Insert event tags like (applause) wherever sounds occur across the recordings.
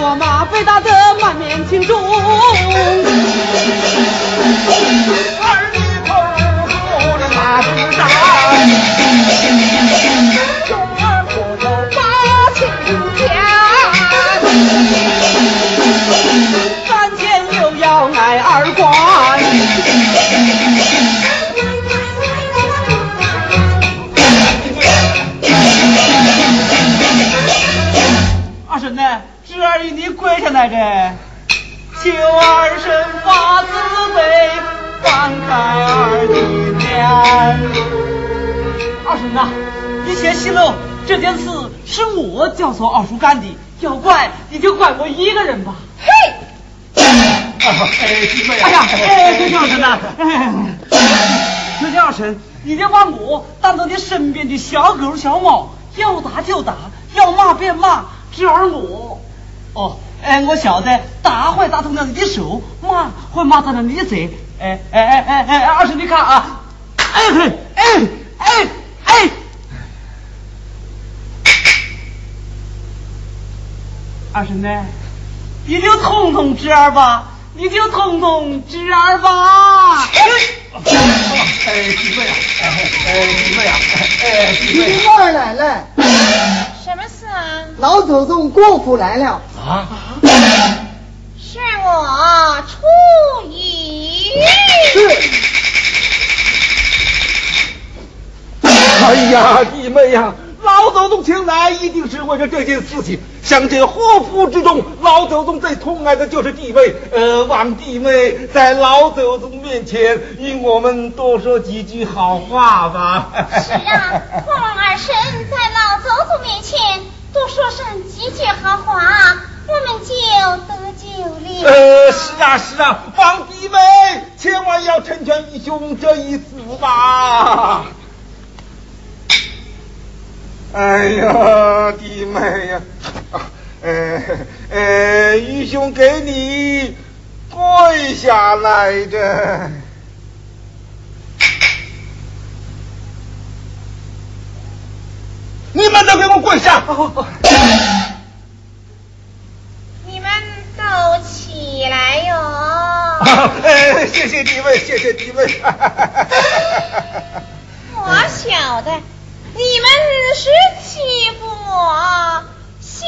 我马被打得满面青肿。与你跪下来着，求二婶发慈悲，放开儿的脸。二婶呐，你先息怒，这件事是我教唆二叔干的，要怪你就怪我一个人吧。嘿，哎，弟妹哎呀，哎，对二婶呐，那天二婶，你别把我当做你身边的小狗小猫，要打就打，要骂便骂，侄儿我。哦，哎，我晓得打坏打通了你的手，骂会骂到了你的嘴。哎哎哎哎哎，二婶你看啊，哎嘿，哎哎哎，二婶呢？你就痛痛侄儿吧，你就痛痛侄儿吧。哎，媳妇呀，哎，媳妇呀，哎，媳妇儿来了，什么事啊？老祖宗过府来了。啊，是我出于是，哎呀，弟妹呀，老祖宗请来一定是为了这件事情。相见祸福之中，老祖宗最痛爱的就是弟妹。呃，望弟妹在老祖宗面前与我们多说几句好话吧。是啊，望二婶在老祖宗面前多说上几句好话，我们就得救了。呃，是啊是啊，望弟妹千万要成全义兄这一死吧。哎呀，弟妹呀，啊呃呃，义兄给你跪下来着。你们都给我跪下！你们都起来哟。(laughs) 哎，谢谢你们，谢谢你们。(laughs) (laughs) 我晓得你们是欺负我，心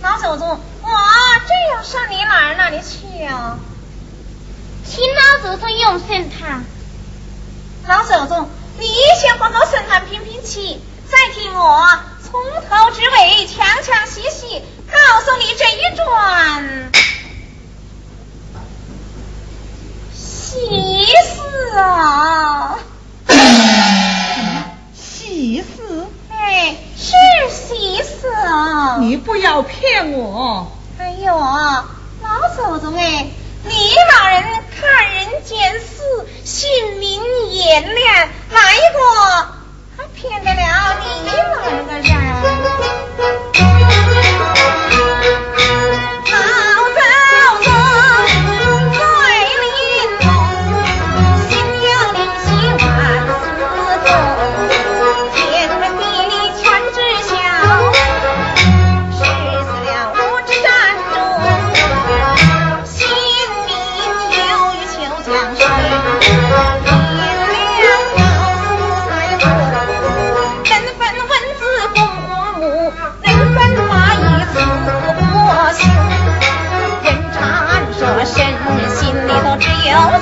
老祖宗，我正要上你哪儿那里去啊。请老祖宗用神坛。老祖宗，你先帮我圣坛评评气，再听我从头至尾详详细细告诉你这一桩要骗我。哎呦，老祖宗哎，你老人看人见事，心明眼亮，哪一个还骗得了你老人的人？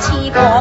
七个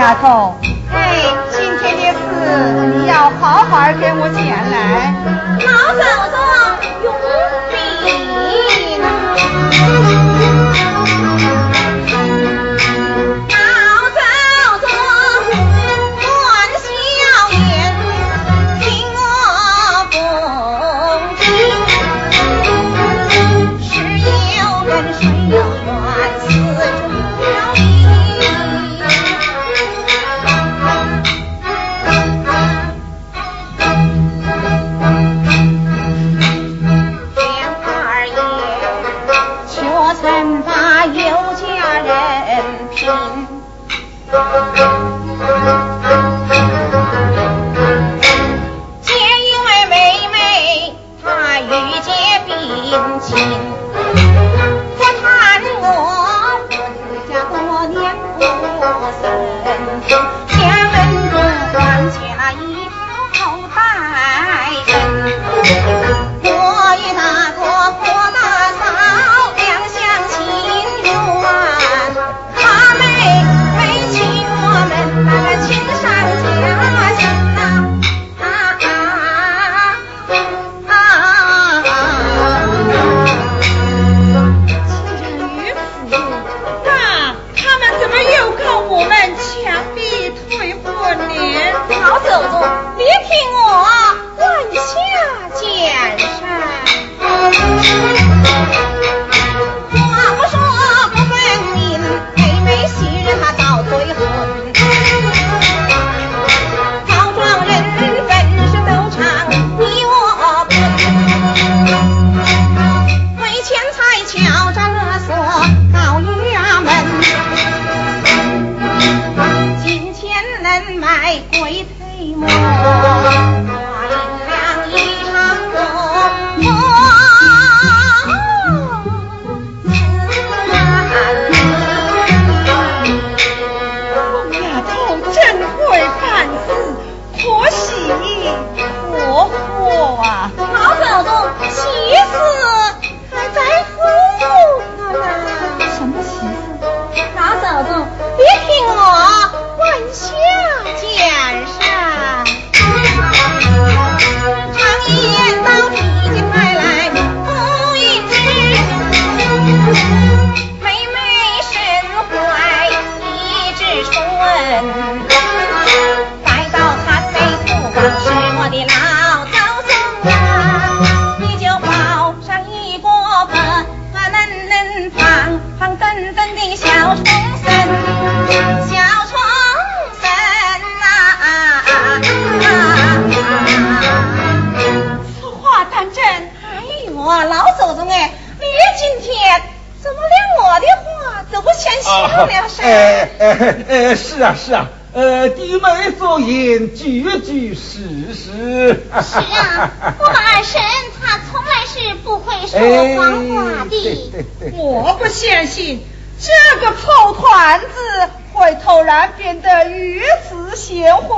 丫头哎今天的事你要好好给我讲来。老嫂子永比。and 是啊是啊，呃，弟妹所言句句事实。是啊，我们二婶她从来是不会说谎话的。我不相信这个臭团子会突然变得如此贤惠，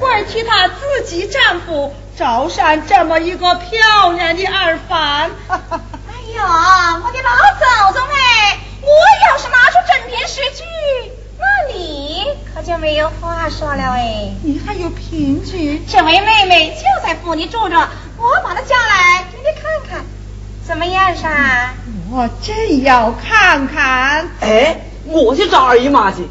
会替她自己丈夫找上这么一个漂亮的二房。(laughs) 哎呦，我的老祖宗哎，我要是拿出整篇诗句。那就没有话说了哎！你还有凭据？这位妹妹就在府里住着，我把她叫来给你看看，怎么样噻？我正要看看。哎，我去找二姨妈去。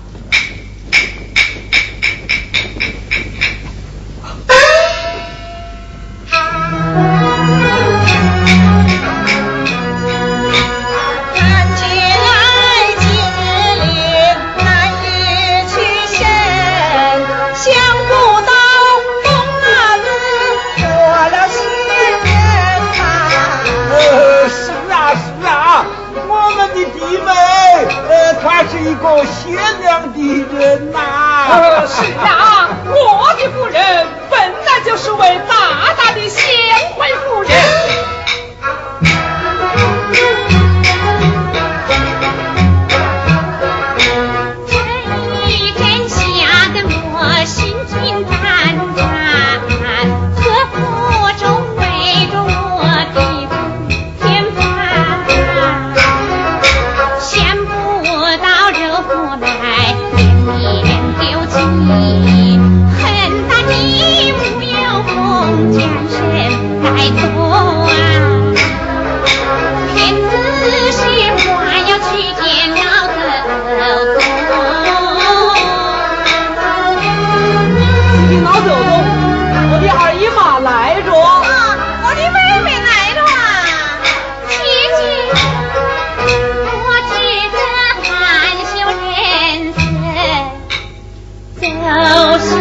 how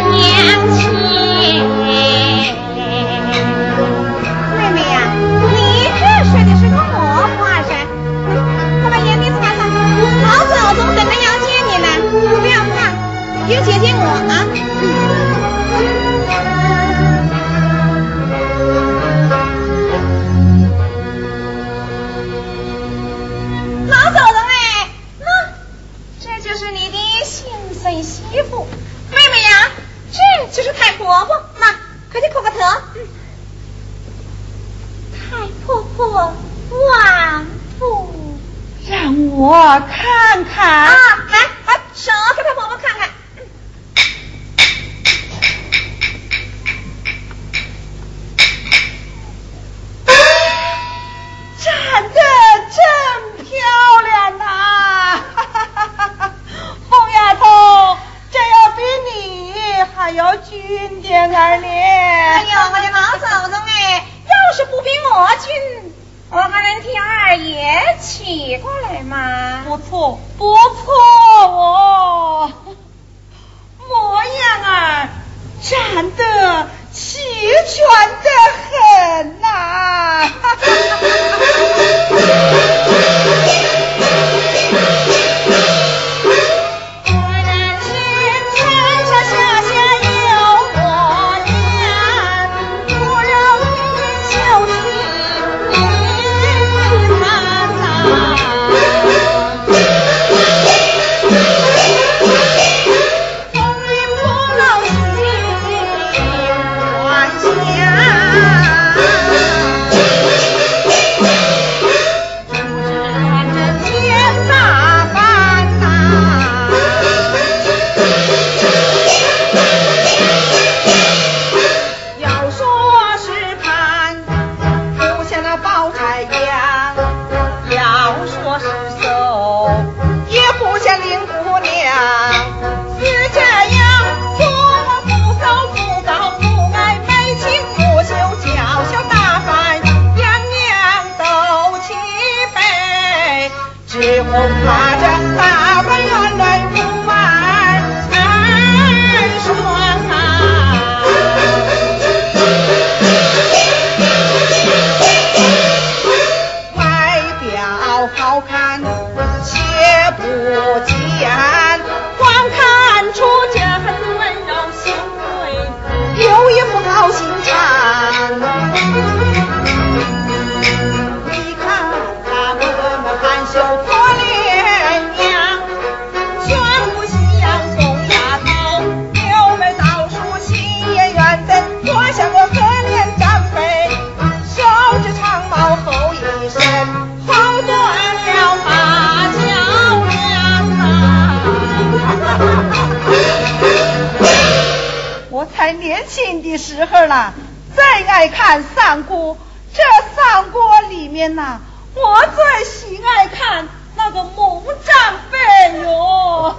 年轻的时候啦最爱看三国这三国里面呐我最喜爱看那个猛张飞哟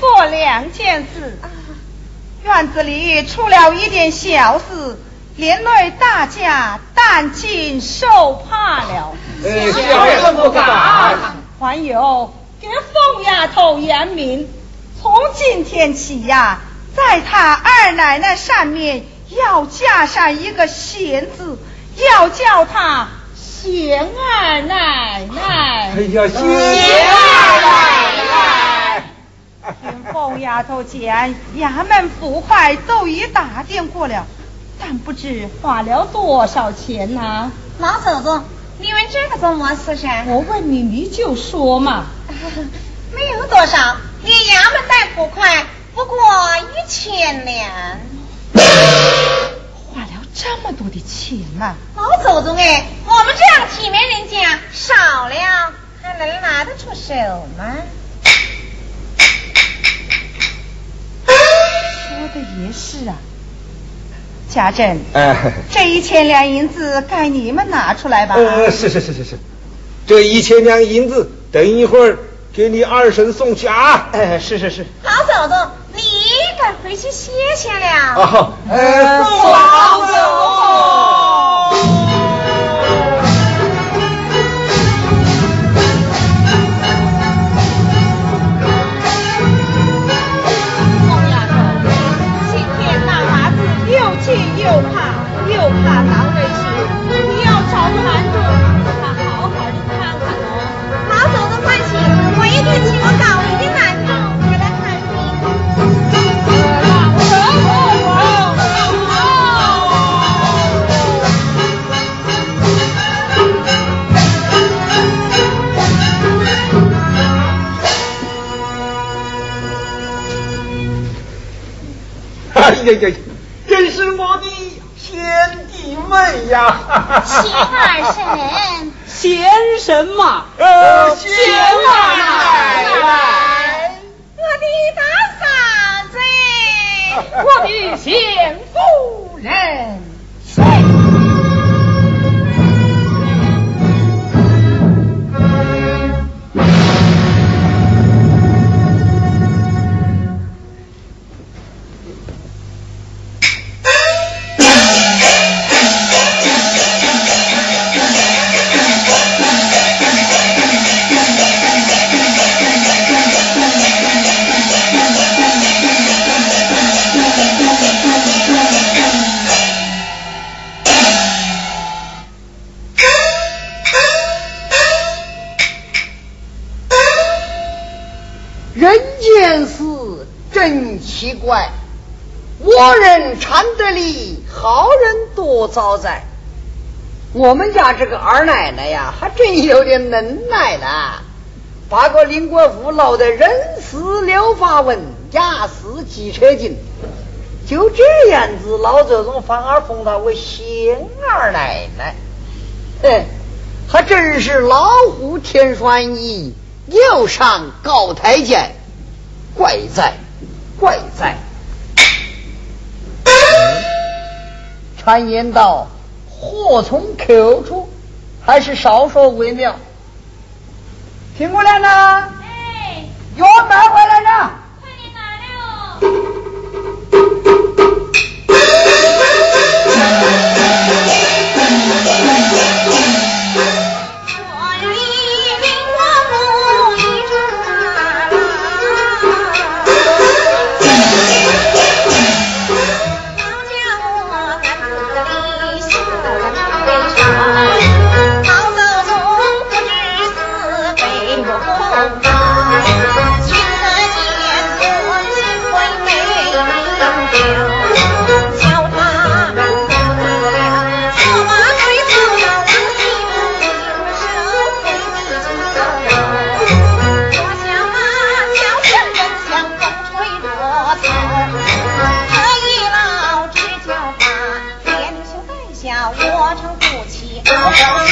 过两件事。院子里出了一点小事，连累大家担惊受怕了。小人不敢。还有给凤丫头言明，从今天起呀，在她二奶奶上面要加上一个贤字，要叫她贤二奶奶。哎呀，贤二奶奶！听凤丫头讲，衙门捕快都已打点过了，但不知花了多少钱呢？老祖宗。你问这个做么事噻？我问你，你就说嘛。(laughs) 没有多少，连衙门带捕快不过一千两。花了这么多的钱啊？老祖宗哎，我们这样体面人家，少了还能拿得出手吗？说的也是啊。家珍，这一千两银子该你们拿出来吧。呃，是是是是是，这一千两银子，等一会儿给你二婶送去啊。哎，是是是。老嫂子，你该回去歇歇了。啊，送老祖又怕难为情，你要找个男主，他好好的看看哦。老祖宗放心，我一定请我搞一个男主给他看病。哎呀呀！真是我的贤弟妹呀！贤二婶，贤什么？呃，贤二奶奶，我的大嫂子，我的贤夫人。人常得理，好人多遭灾。我们家这个二奶奶呀，还真有点能耐呢，把个林国富闹得人事六发文，雅事几车金。就这样子，老祖宗反而封她为贤二奶奶。哼，还真是老虎添双翼，又上高台阶，怪哉！怪哉！常言道，祸从口出，还是少说为妙。听过来呢？哎，药买回来了。快点拿了。么 Eu não quero.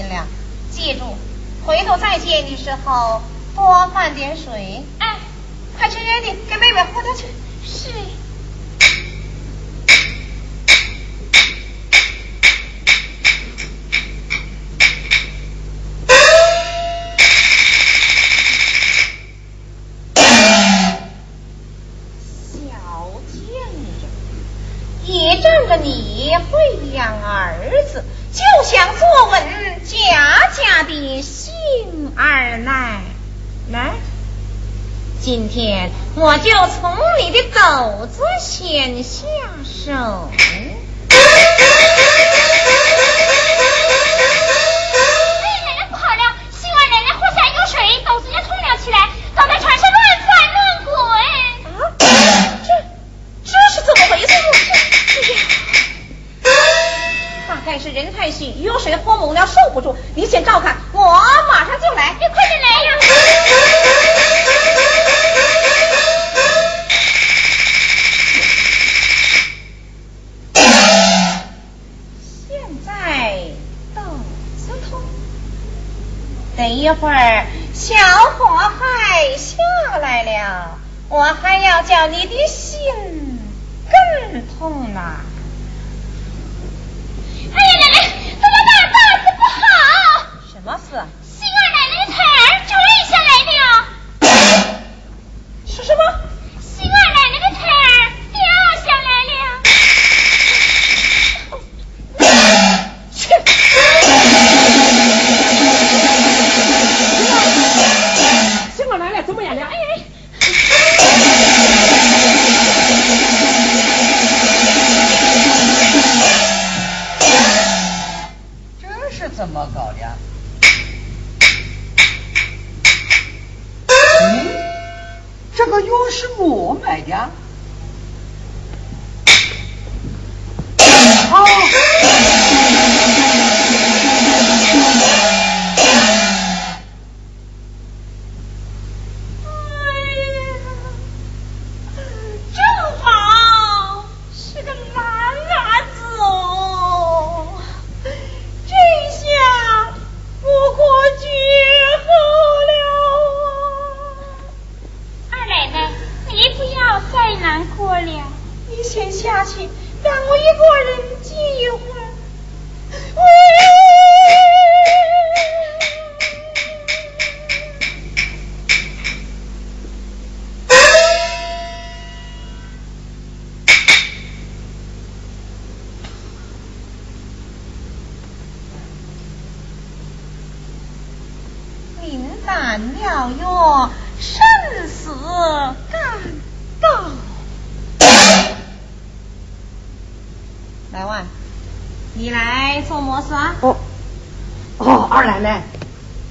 尽量记住，回头再见的时候多放点水。哎，快去，远的，给妹妹喝点去。是。今天我就从你的肘子先下手。人太虚，有水喝猛了，受不住。你先照看，我马上就来。你快点来呀！现在豆子痛，等一会儿小火海下来了，我还要叫你的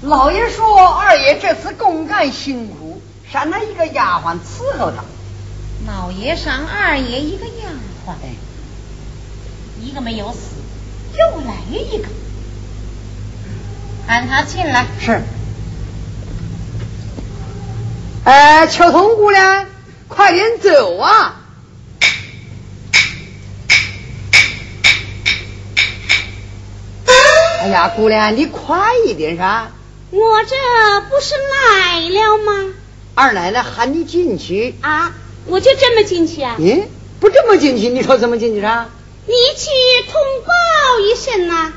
老爷说：“二爷这次公干辛苦，赏他一个丫鬟伺候他。”老爷赏二爷一个丫鬟，一个没有死，又来一个，喊他进来。是。哎，秋桐姑娘，快点走啊！哎呀，姑娘，你快一点噻！我这不是来了吗？二奶奶喊你进去啊！我就这么进去啊？嗯，不这么进去，你说怎么进去啊？你去通报一声呐！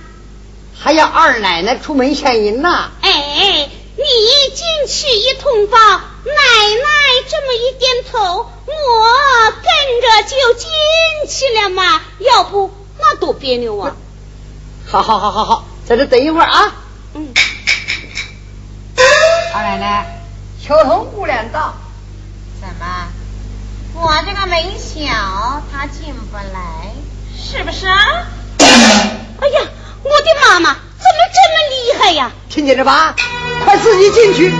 还要二奶奶出门献银呐？哎，你进去一通报，奶奶这么一点头，我跟着就进去了嘛。要不那多别扭啊！好好好好好，在这等一会儿啊。二奶奶，秋彤姑娘到。怎么？我这个门小，她进不来，是不是啊？(coughs) 哎呀，我的妈妈怎么这么厉害呀？听见了吧？快自己进去。